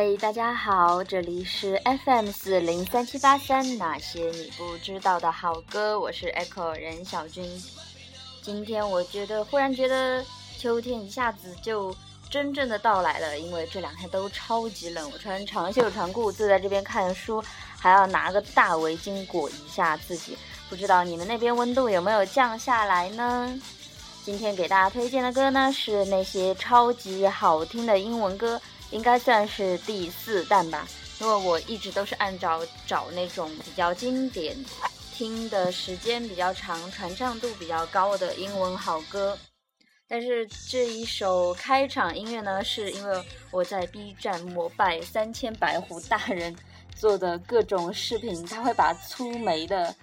嗨，大家好，这里是 FM 四零三七八三，那些你不知道的好歌，我是 Echo 任小军。今天我觉得忽然觉得秋天一下子就真正的到来了，因为这两天都超级冷，我穿长袖长裤坐在这边看书，还要拿个大围巾裹一下自己。不知道你们那边温度有没有降下来呢？今天给大家推荐的歌呢，是那些超级好听的英文歌。应该算是第四弹吧，因为我一直都是按照找那种比较经典、听的时间比较长、传唱度比较高的英文好歌。但是这一首开场音乐呢，是因为我在 B 站膜拜三千白狐大人做的各种视频，他会把粗眉的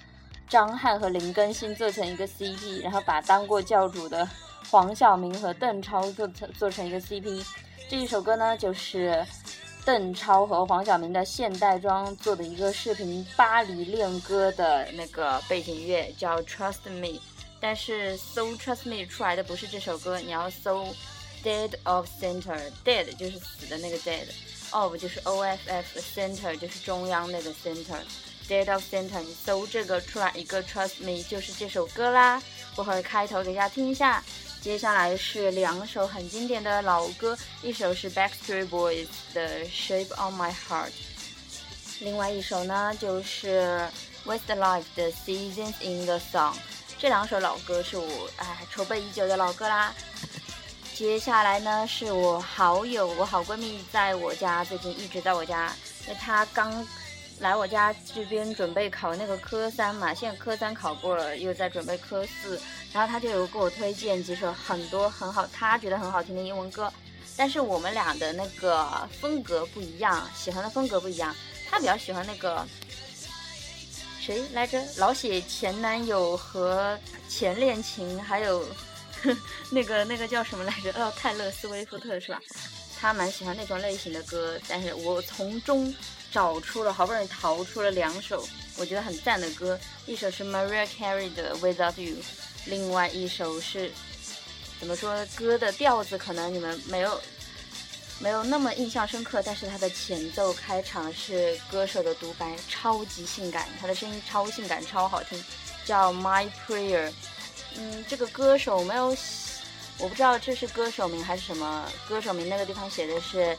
张翰和林更新做成一个 CP，然后把当过教主的黄晓明和邓超做成做成一个 CP。这一首歌呢，就是邓超和黄晓明的现代装做的一个视频《巴黎恋歌》的那个背景乐，叫 Trust Me。但是搜 Trust Me 出来的不是这首歌，你要搜 Dead of Center，Dead 就是死的那个 Dead，of 就是 O F F，Center 就是中央那个 Center，Dead of Center，你搜这个出来一个 Trust Me 就是这首歌啦。我会开头给大家听一下。接下来是两首很经典的老歌，一首是 Backstreet Boys 的 Shape of My Heart，另外一首呢就是 Westlife 的 Seasons in the Sun。这两首老歌是我哎筹备已久的老歌啦。接下来呢是我好友，我好闺蜜在我家，最近一直在我家，因为她刚来我家这边准备考那个科三嘛，现在科三考过了，又在准备科四。然后他就有给我推荐几首很多很好，他觉得很好听的英文歌，但是我们俩的那个风格不一样，喜欢的风格不一样。他比较喜欢那个谁来着？老写前男友和前恋情，还有 那个那个叫什么来着？哦，泰勒·斯威夫特是吧？他蛮喜欢那种类型的歌，但是我从中找出了，好不容易淘出了两首我觉得很赞的歌，一首是 Mariah Carey 的《Without You》。另外一首是，怎么说？歌的调子可能你们没有没有那么印象深刻，但是它的前奏开场是歌手的独白，超级性感，他的声音超性感，超好听，叫 My Prayer。嗯，这个歌手没有，我不知道这是歌手名还是什么歌手名，那个地方写的是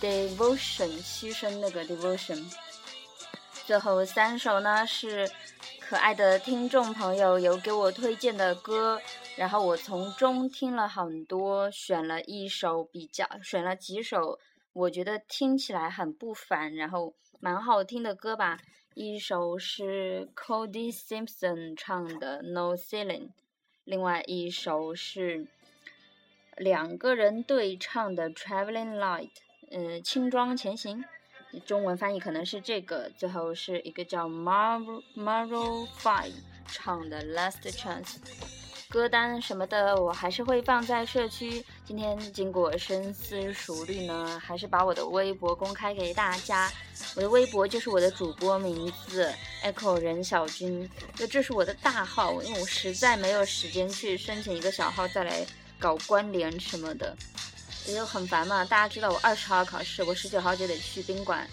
Devotion，牺牲那个 Devotion。最后三首呢是。可爱的听众朋友有给我推荐的歌，然后我从中听了很多，选了一首比较，选了几首我觉得听起来很不凡，然后蛮好听的歌吧。一首是 Cody Simpson 唱的 No Ceiling，另外一首是两个人对唱的 Traveling Light，嗯，轻装前行。中文翻译可能是这个，最后是一个叫 Maro Maro Five 唱的 Last Chance，歌单什么的我还是会放在社区。今天经过深思熟虑呢，还是把我的微博公开给大家。我的微博就是我的主播名字 Echo 任小军，就这是我的大号，因为我实在没有时间去申请一个小号再来搞关联什么的。也就很烦嘛，大家知道我二十号考试，我十九号就得去宾馆，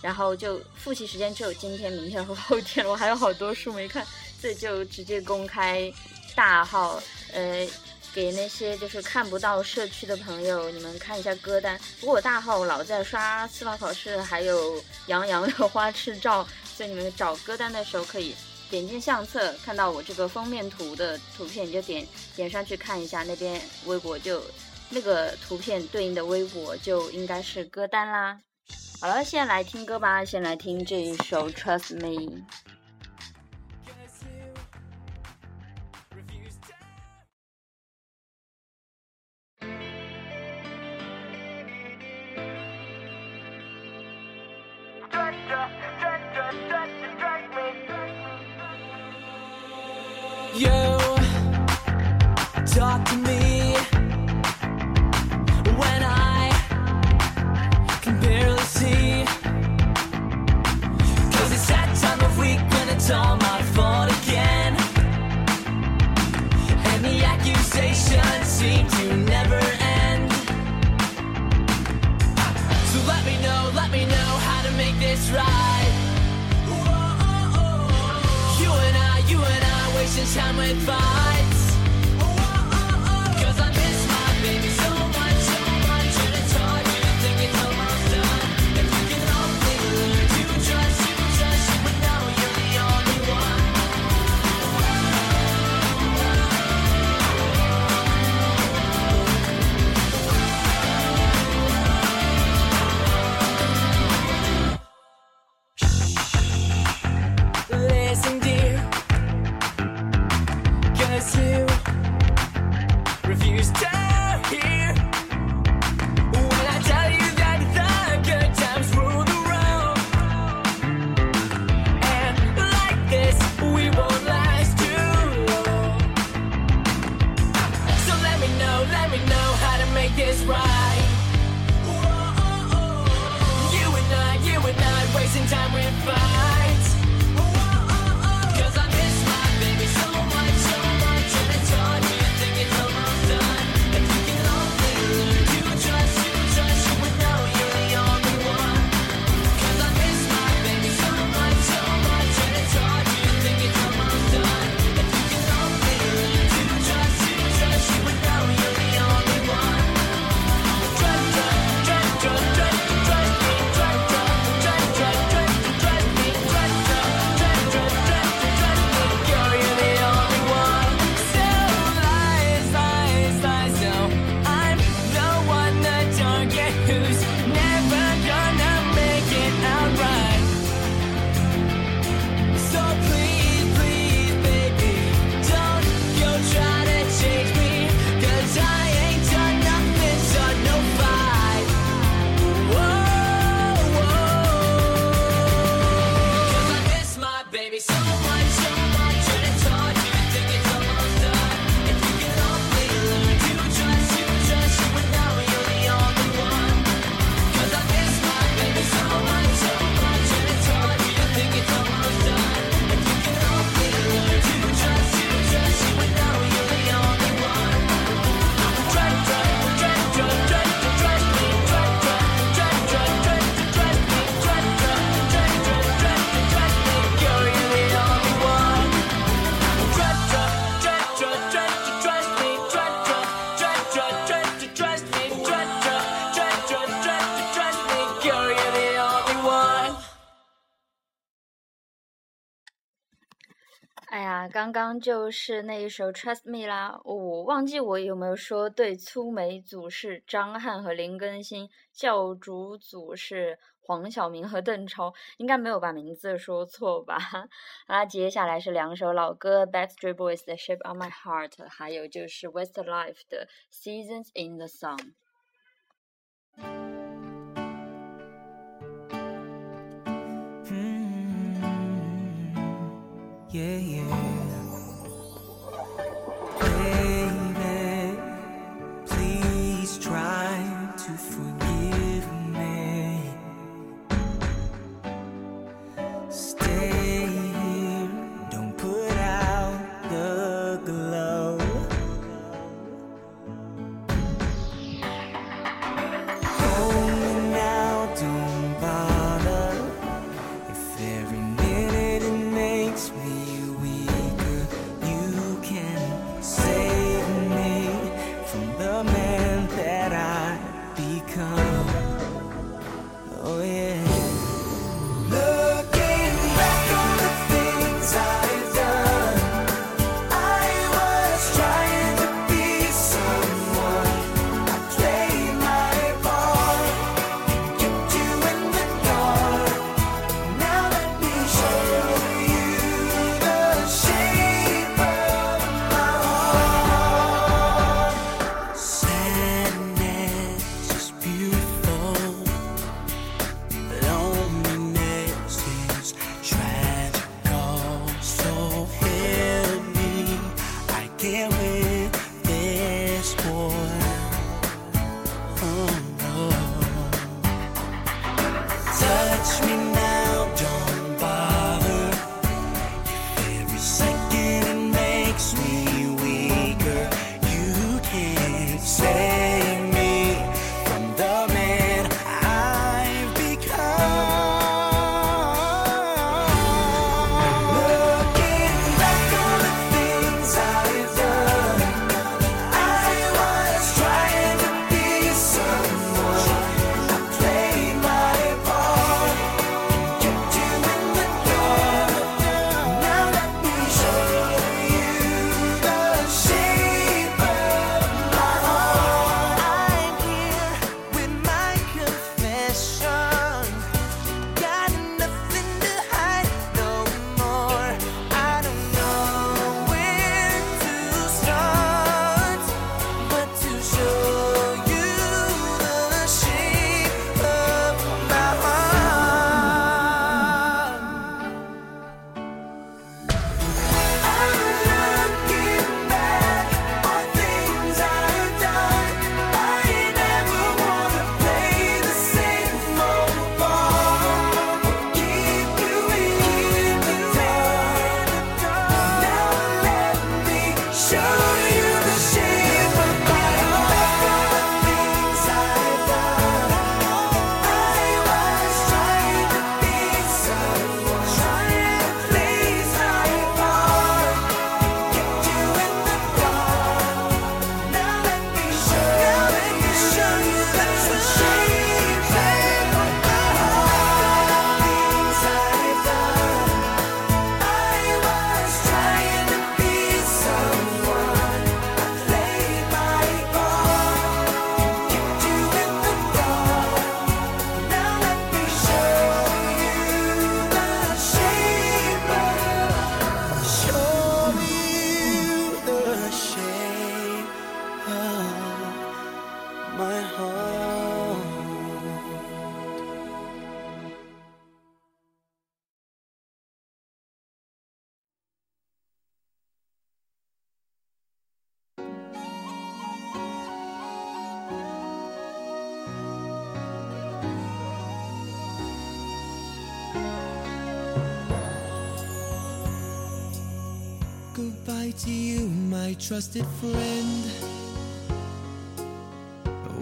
然后就复习时间只有今天、明天和后天，我还有好多书没看，所以就直接公开大号，呃，给那些就是看不到社区的朋友，你们看一下歌单。不过我大号老在刷司法考试，还有杨洋的花痴照，所以你们找歌单的时候可以点进相册，看到我这个封面图的图片，你就点点上去看一下，那边微博就。那个图片对应的微博就应该是歌单啦。好了，现在来听歌吧，先来听这一首《Trust Me》。刚刚就是那一首 trust me 啦，我忘记我有没有说对粗眉组是张翰和林更新，教主组是黄晓明和邓超，应该没有把名字说错吧？好啦，接下来是两首老歌，backstreet boys the shape of my heart，还有就是 westlife 的 seasons in the sun。touch me now. To you, my trusted friend.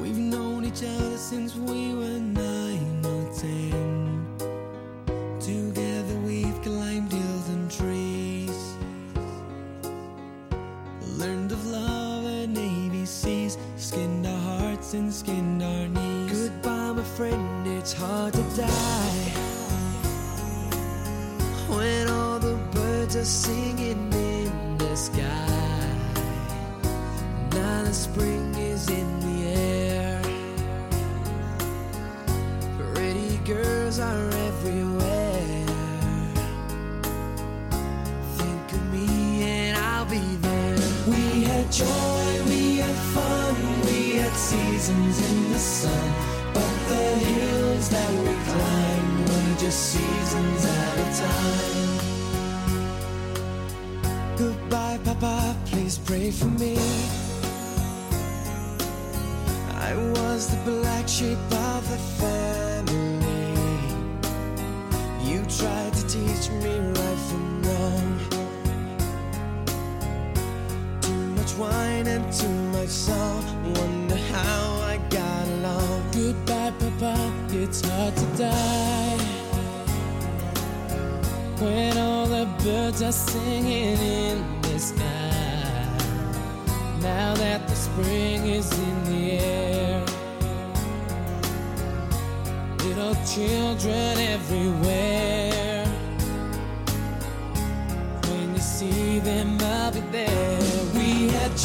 We've known each other since we were nine or ten. Joy, we had fun, we had seasons in the sun. But the hills that we climbed were just seasons at a time. Goodbye, Papa, please pray for me. I was the black sheep of the family. You tried to teach me wine and too much. Wonder how I got along. Goodbye, Papa. It's hard to die. When all the birds are singing in the sky. Now that the spring is in the air. Little children everywhere. When you see them, I'll be there.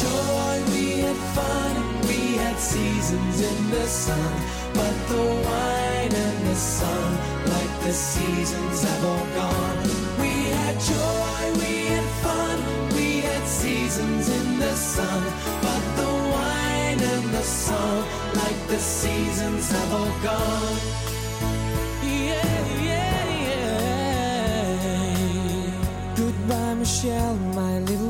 Joy, we had fun, we had seasons in the sun. But the wine and the sun, like the seasons, have all gone. We had joy, we had fun, we had seasons in the sun. But the wine and the song, like the seasons, have all gone. Yeah, yeah, yeah. Goodbye, Michelle, my little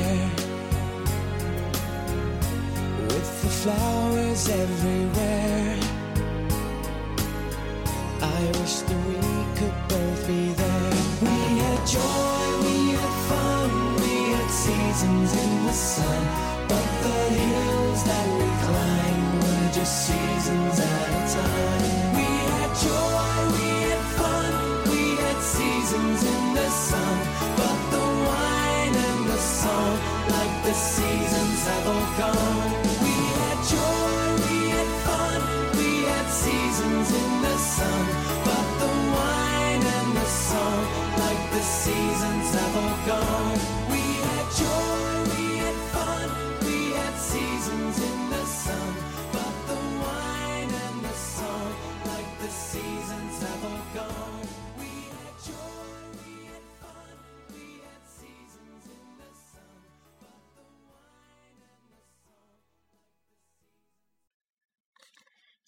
Flowers everywhere. I wish that we could both be there. We had joy, we had fun, we had seasons in the sun. But the hills that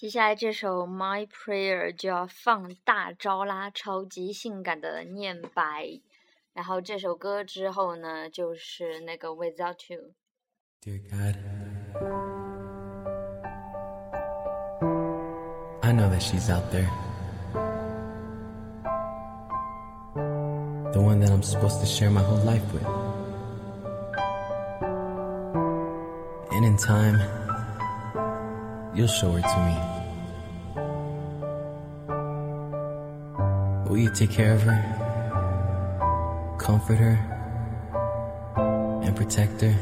接下来这首《My Prayer》就要放大招啦，超级性感的念白。然后这首歌之后呢，就是那个《Without You》。Dear God, I know that she's out there. The one that I'm supposed to share my whole life with. And in time, you'll show her to me. Will you take care of her, comfort her, and protect her?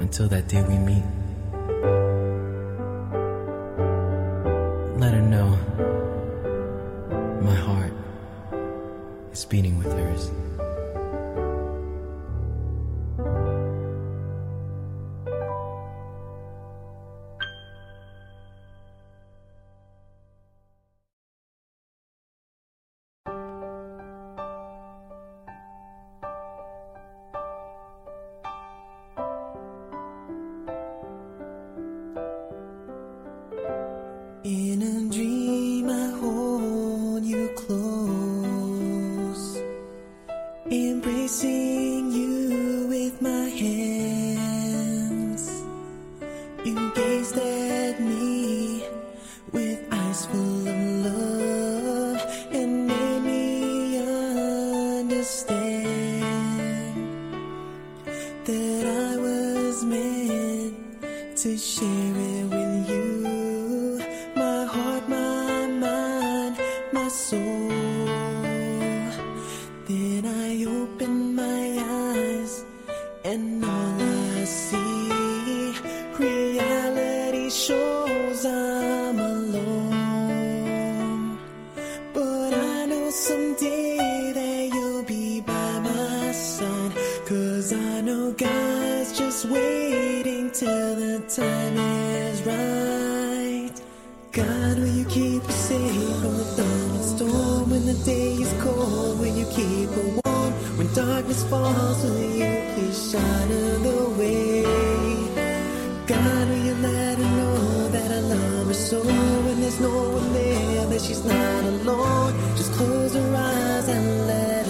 until that day we meet. You there's no one there, that she's not alone. Just close her eyes and let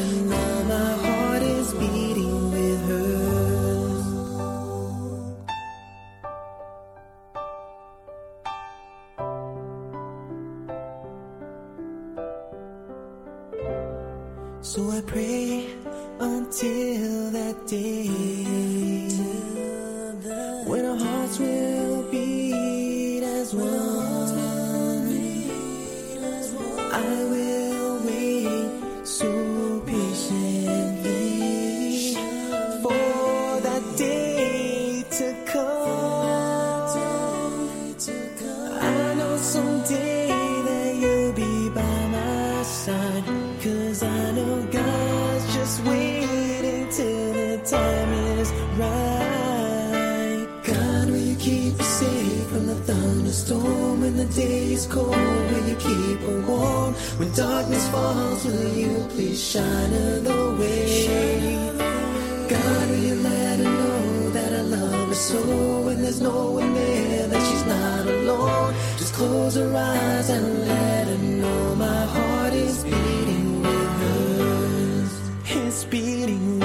Do you let her know that I love her so when there's no one there, that she's not alone? Just close her eyes and let her know my heart is beating with hers. It's beating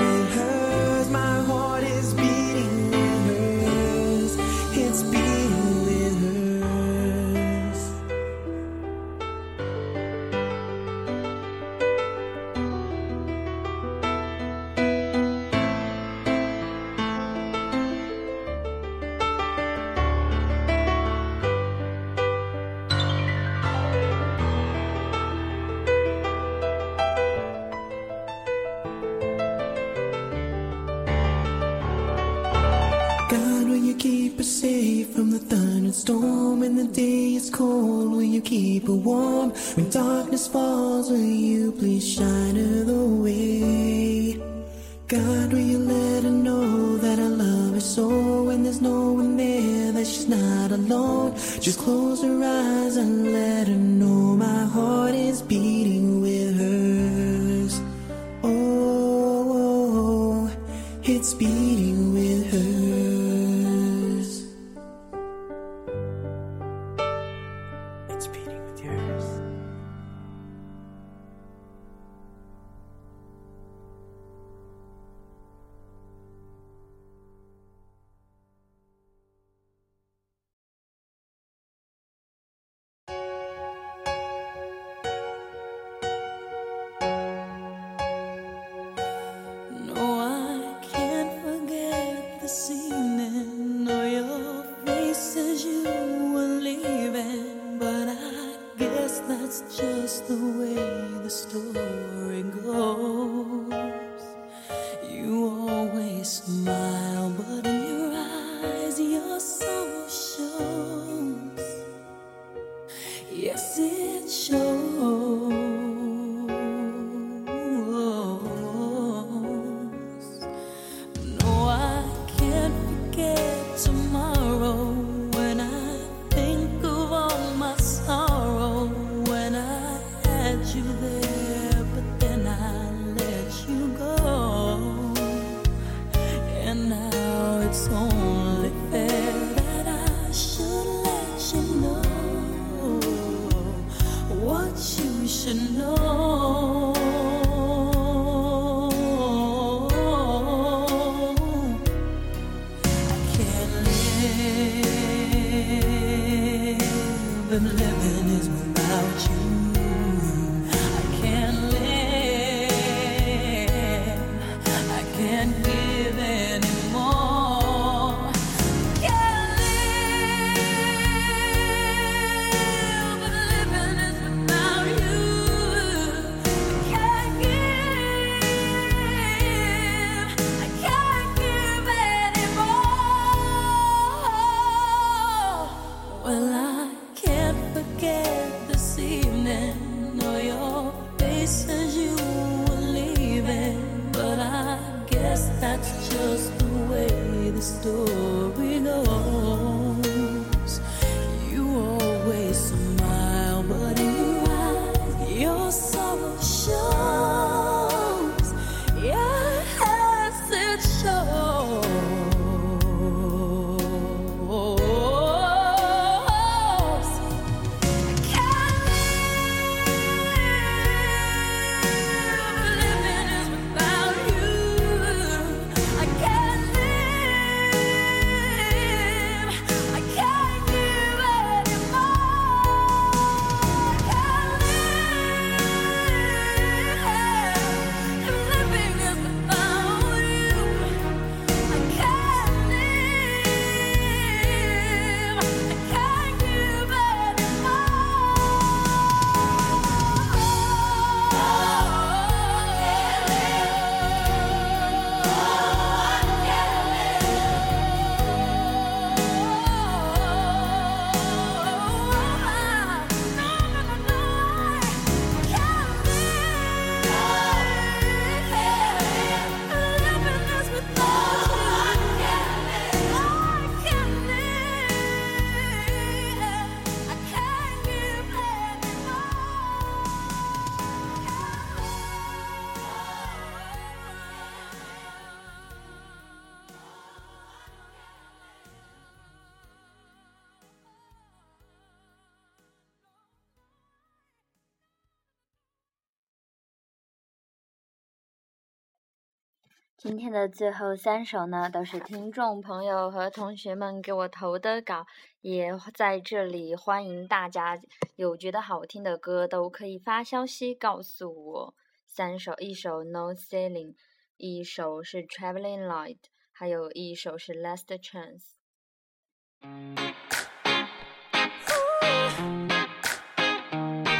今天的最后三首呢，都是听众朋友和同学们给我投的稿，也在这里欢迎大家有觉得好听的歌都可以发消息告诉我。三首，一首 No Ceiling，一首是 Traveling Light，还有一首是 Last Chance。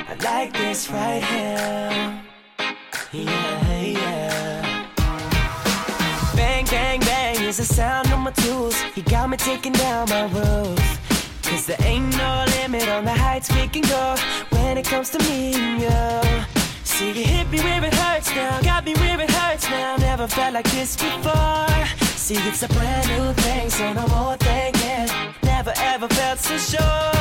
I like this right here. My tools. Got me taking down my roof. Cause there ain't no limit on the heights we can go when it comes to me and you. See, you hit me where it hurts now, got me where it hurts now. Never felt like this before. See, it's a brand new thing, so no more thinking. Never ever felt so sure.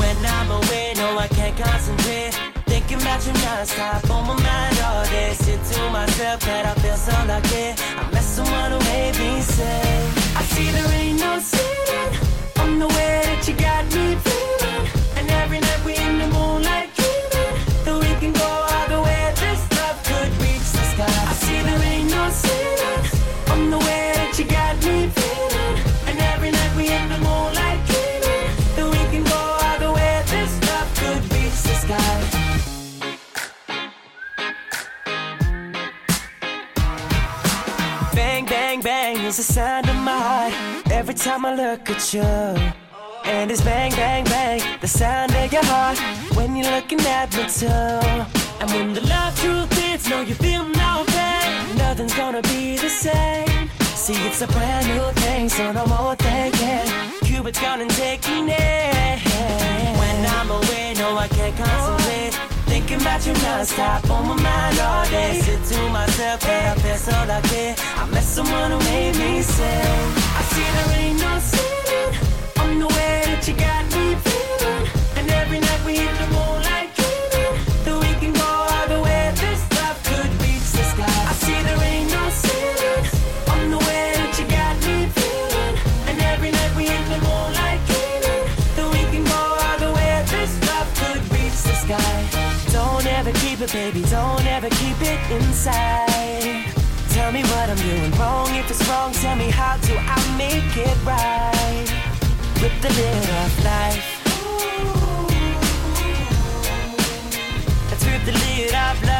When I'm away, no, I can't concentrate. Thinking about you non-stop on my mind all day. Sit to myself that I feel so lucky. I met someone who made me say, I see there ain't no ceiling on the way that you got me feeling. And every night we in the moonlight dreaming that we can go all the way. This love could reach the sky. I see there ain't no ceiling of my heart every time I look at you. And it's bang, bang, bang, the sound of your heart when you're looking at me too. And when the love truth is, no, you feel no pain. Nothing's gonna be the same. See, it's a brand new thing, so no more thinking. Cupid's gonna take me there. When I'm away, no, I can't concentrate. Thinking about you non-stop on my mind all day. Sit to myself, yeah, I feel so lucky. I met someone who made me say, I see there ain't no ceiling on the way that you got me feeling. And every night we in the moonlight baby. Don't ever keep it inside. Tell me what I'm doing wrong. If it's wrong, tell me how do I make it right? With the lid of life. Let's rip the lid of love.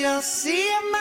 You'll see my.